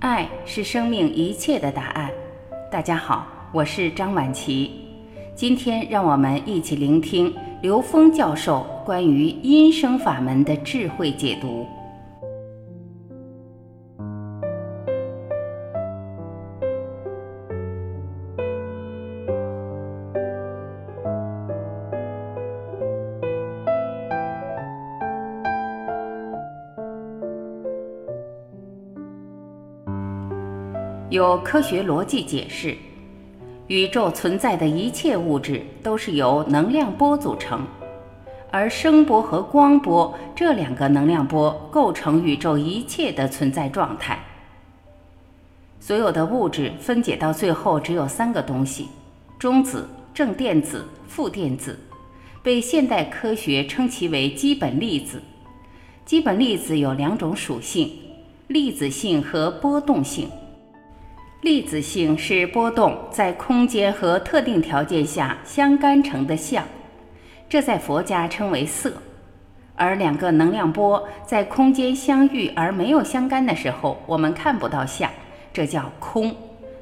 爱是生命一切的答案。大家好，我是张晚琪。今天让我们一起聆听刘峰教授关于音声法门的智慧解读。有科学逻辑解释，宇宙存在的一切物质都是由能量波组成，而声波和光波这两个能量波构成宇宙一切的存在状态。所有的物质分解到最后只有三个东西：中子、正电子、负电子，被现代科学称其为基本粒子。基本粒子有两种属性：粒子性和波动性。粒子性是波动在空间和特定条件下相干成的相，这在佛家称为色；而两个能量波在空间相遇而没有相干的时候，我们看不到相，这叫空。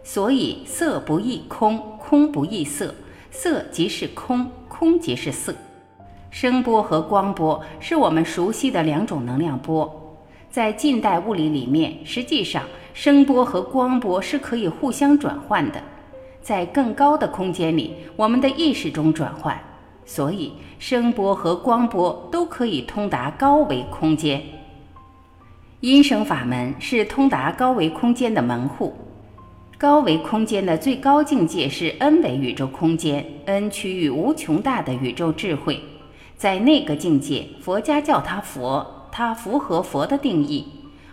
所以色不异空，空不异色，色即是空，空即是色。声波和光波是我们熟悉的两种能量波，在近代物理里面，实际上。声波和光波是可以互相转换的，在更高的空间里，我们的意识中转换，所以声波和光波都可以通达高维空间。音声法门是通达高维空间的门户。高维空间的最高境界是 n 维宇宙空间，n 区域无穷大的宇宙智慧，在那个境界，佛家叫它佛，它符合佛的定义，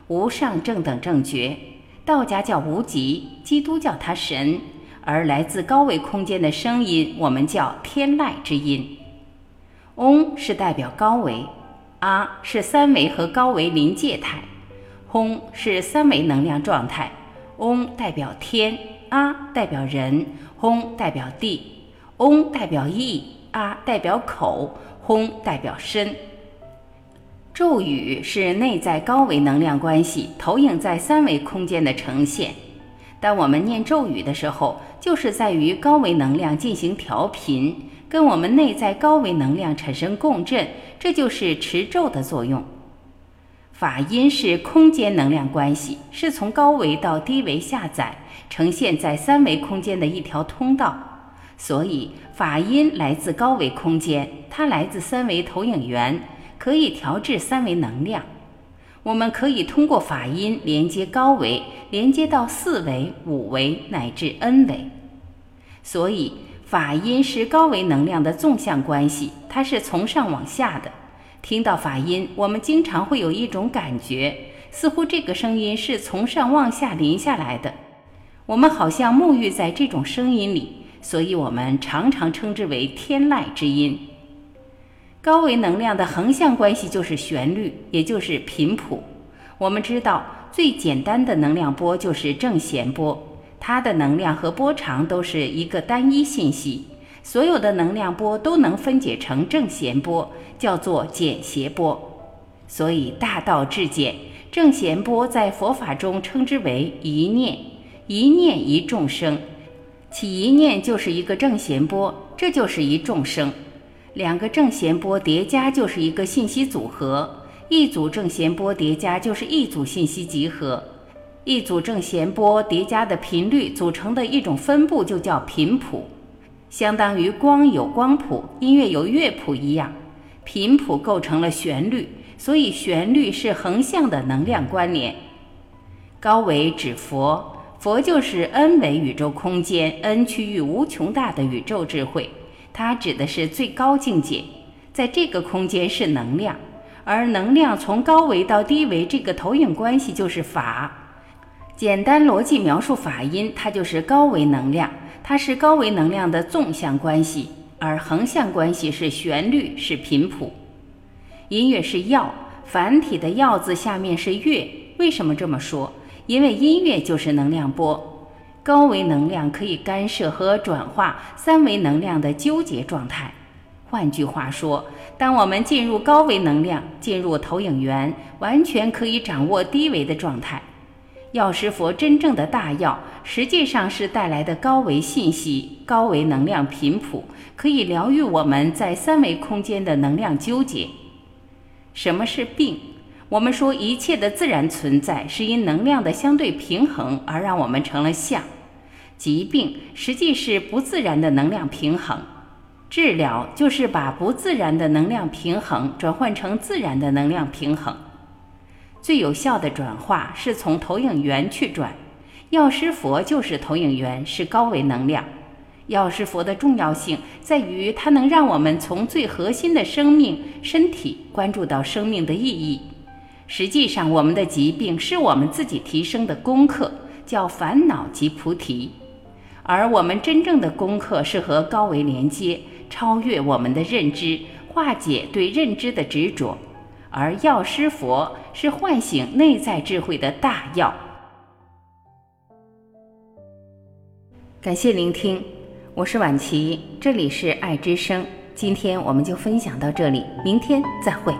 无上正等正觉。道家叫无极，基督教它神，而来自高维空间的声音，我们叫天籁之音。嗡是代表高维，啊是三维和高维临界态，轰是三维能量状态。嗡代表天，啊代表人，轰代表地。嗡代表意，啊代表口，轰代表身。咒语是内在高维能量关系投影在三维空间的呈现。当我们念咒语的时候，就是在与高维能量进行调频，跟我们内在高维能量产生共振，这就是持咒的作用。法音是空间能量关系，是从高维到低维下载，呈现在三维空间的一条通道。所以法音来自高维空间，它来自三维投影源。可以调制三维能量，我们可以通过法音连接高维，连接到四维、五维乃至 n 维。所以法音是高维能量的纵向关系，它是从上往下的。听到法音，我们经常会有一种感觉，似乎这个声音是从上往下淋下来的，我们好像沐浴在这种声音里，所以我们常常称之为天籁之音。高维能量的横向关系就是旋律，也就是频谱。我们知道，最简单的能量波就是正弦波，它的能量和波长都是一个单一信息。所有的能量波都能分解成正弦波，叫做简谐波。所以大道至简，正弦波在佛法中称之为一念，一念一众生，起一念就是一个正弦波，这就是一众生。两个正弦波叠加就是一个信息组合，一组正弦波叠加就是一组信息集合，一组正弦波叠加的频率组成的一种分布就叫频谱，相当于光有光谱、音乐有乐谱一样，频谱构成了旋律，所以旋律是横向的能量关联。高维指佛，佛就是 n 维宇宙空间，n 区域无穷大的宇宙智慧。它指的是最高境界，在这个空间是能量，而能量从高维到低维这个投影关系就是法。简单逻辑描述法音，它就是高维能量，它是高维能量的纵向关系，而横向关系是旋律，是频谱。音乐是药，繁体的“药”字下面是乐。为什么这么说？因为音乐就是能量波。高维能量可以干涉和转化三维能量的纠结状态。换句话说，当我们进入高维能量，进入投影源，完全可以掌握低维的状态。药师佛真正的大药，实际上是带来的高维信息、高维能量频谱，可以疗愈我们在三维空间的能量纠结。什么是病？我们说一切的自然存在是因能量的相对平衡而让我们成了相。疾病实际是不自然的能量平衡，治疗就是把不自然的能量平衡转换成自然的能量平衡。最有效的转化是从投影源去转，药师佛就是投影源，是高维能量。药师佛的重要性在于它能让我们从最核心的生命身体关注到生命的意义。实际上，我们的疾病是我们自己提升的功课，叫烦恼及菩提。而我们真正的功课是和高维连接，超越我们的认知，化解对认知的执着。而药师佛是唤醒内在智慧的大药。感谢聆听，我是婉琪，这里是爱之声。今天我们就分享到这里，明天再会。